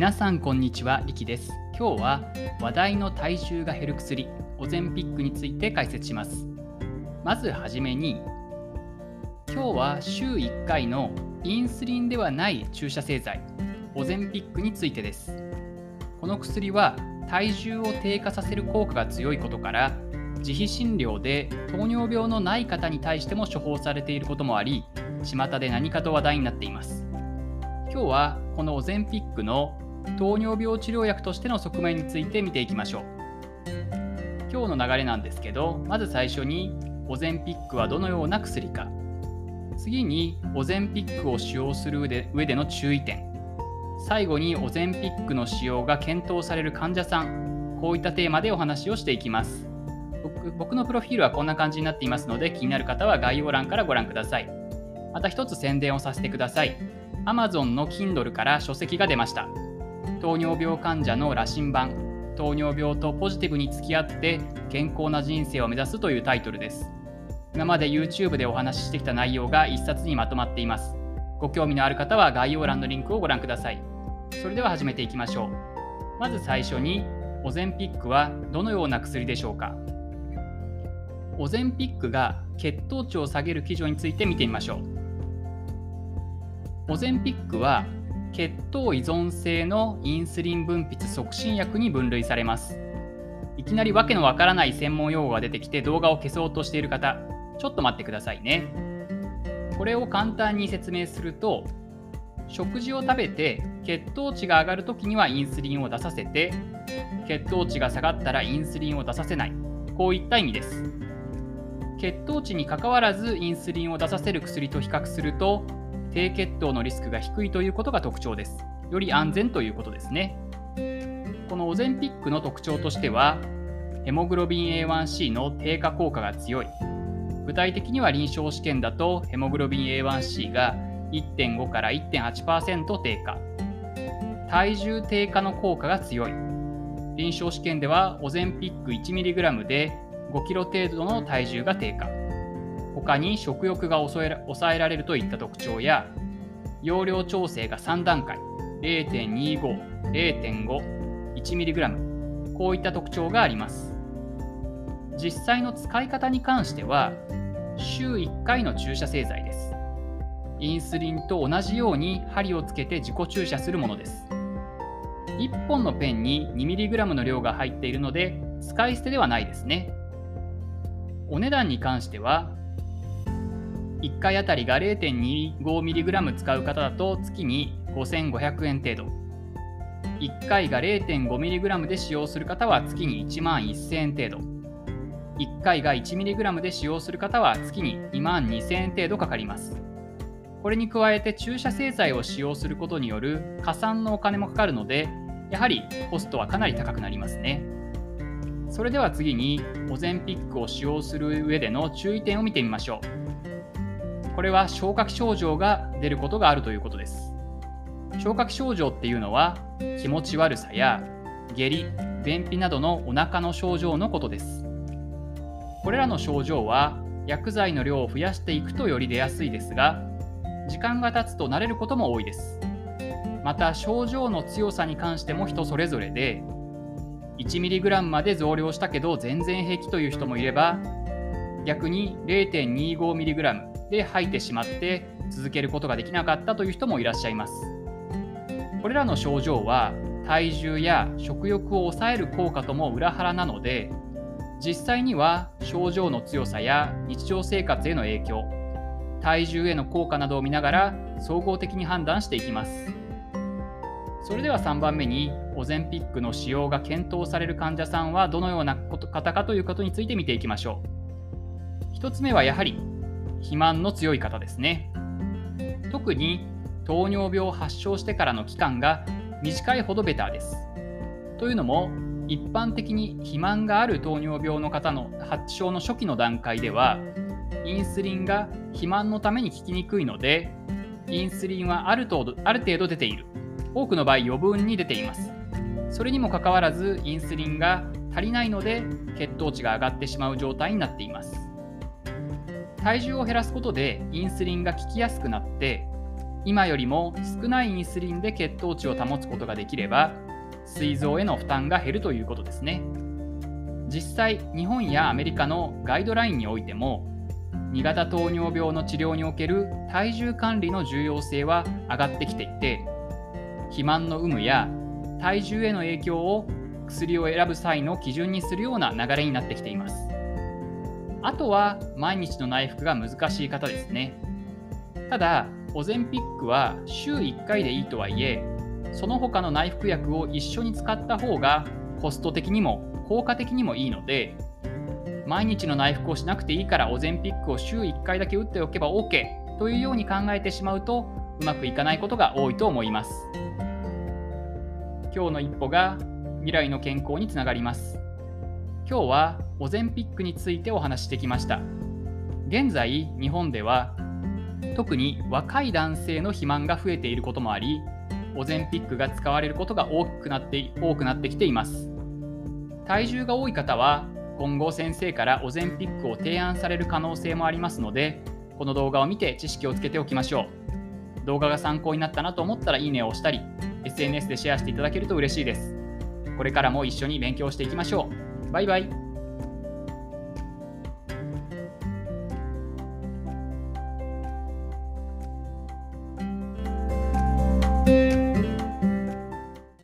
皆さんこんにちは、リキです。今日は話題の体重が減る薬、オゼンピックについて解説します。まずはじめに、今日は週1回のインスリンではない注射製剤、オゼンピックについてです。この薬は体重を低下させる効果が強いことから、自費診療で糖尿病のない方に対しても処方されていることもあり、巷で何かと話題になっています。今日はこのオゼンピックの糖尿病治療薬としての側面について見ていきましょう。今日の流れなんですけどまず最初にオゼンピックはどのような薬か。次にオゼンピックを使用する上で上での注意点。最後にオゼンピックの使用が検討される患者さん。こういったテーマでお話をしていきます。僕のプロフィールはこんな感じになっていますので気になる方は概要欄からご覧ください。また一つ宣伝をさせてください。Amazon の Kindle から書籍が出ました。糖尿病患者の羅針盤、糖尿病とポジティブに付き合って健康な人生を目指すというタイトルです。今まで YouTube でお話ししてきた内容が1冊にまとまっています。ご興味のある方は概要欄のリンクをご覧ください。それでは始めていきましょう。まず最初に、オゼンピックはどのような薬でしょうかオゼンピックが血糖値を下げる基準について見てみましょう。オゼンピックは血糖依存性のインスリン分泌促進薬に分類されます。いきなりわけのわからない専門用語が出てきて動画を消そうとしている方、ちょっと待ってくださいね。これを簡単に説明すると、食事を食べて血糖値が上がるときにはインスリンを出させて、血糖値が下がったらインスリンを出させない。こういった意味です。血糖値にかかわらずインスリンを出させる薬と比較すると低血糖のリスクが低いということが特徴です。より安全ということですね。このオゼンピックの特徴としては、ヘモグロビン A1C の低下効果が強い。具体的には臨床試験だとヘモグロビン A1C が1.5から1.8%低下。体重低下の効果が強い。臨床試験ではオゼンピック 1mg で 5kg 程度の体重が低下。他に食欲が抑えられるといった特徴や容量調整が3段階0.25、0.5、1mg こういった特徴があります。実際の使い方に関しては週1回の注射製剤です。インスリンと同じように針をつけて自己注射するものです。1本のペンに 2mg の量が入っているので使い捨てではないですね。お値段に関しては1回あたりが 0.25mg 使う方だと月に5500円程度1回が 0.5mg で使用する方は月に1万1000円程度。1回が 1mg で使用する方は月に2万2000円程度かかります。これに加えて注射製剤を使用することによる加算のお金もかかるのでやはりコストはかなり高くなりますね。それでは次にオゼンピックを使用する上での注意点を見てみましょう。これは消化器症状が出ることがあるということです。消化器症状っていうのは気持ち悪さや下痢、便秘などのお腹の症状のことです。これらの症状は薬剤の量を増やしていくとより出やすいですが、時間が経つと慣れることも多いです。また症状の強さに関しても人それぞれで 1mg まで増量したけど全然平気という人もいれば逆に 0.25mg で吐いてしまって続けることができなかったという人もいらっしゃいます。これらの症状は体重や食欲を抑える効果とも裏腹なので実際には症状の強さや日常生活への影響体重への効果などを見ながら総合的に判断していきますそれでは3番目にオゼンピックの使用が検討される患者さんはどのような方かということについて見ていきましょう1つ目はやはり肥満の強い方ですね。特に糖尿病を発症してからの期間が短いほどベターです。というのも一般的に肥満がある糖尿病の方の発症の初期の段階ではインスリンが肥満のために効きにくいのでインスリンはある程度ある程度出ている。多くの場合余分に出ています。それにもかかわらずインスリンが足りないので血糖値が上がってしまう状態になっています。体重を減らすことでインスリンが効きやすくなって今よりも少ないインスリンで血糖値を保つことができれば膵臓への負担が減るということですね。実際日本やアメリカのガイドラインにおいても2型糖尿病の治療における体重管理の重要性は上がってきていて肥満の有無や体重への影響を薬を選ぶ際の基準にするような流れになってきています。あとは毎日の内服が難しい方ですね。ただオゼンピックは週1回でいいとはいえその他の内服薬を一緒に使った方がコスト的にも効果的にもいいので毎日の内服をしなくていいからオゼンピックを週1回だけ打っておけば OK というように考えてしまうとうまくいかないことが多いと思います。今日の一歩が未来の健康につながります。今日はオゼンピックについてお話してきました。現在日本では特に若い男性の肥満が増えていることもありオゼンピックが使われることが大きくなって多くなってきています。体重が多い方は今後先生からオゼンピックを提案される可能性もありますのでこの動画を見て知識をつけておきましょう。動画が参考になったなと思ったらいいねを押したり SNS でシェアしていただけると嬉しいです。これからも一緒に勉強していきましょう。バイバイ。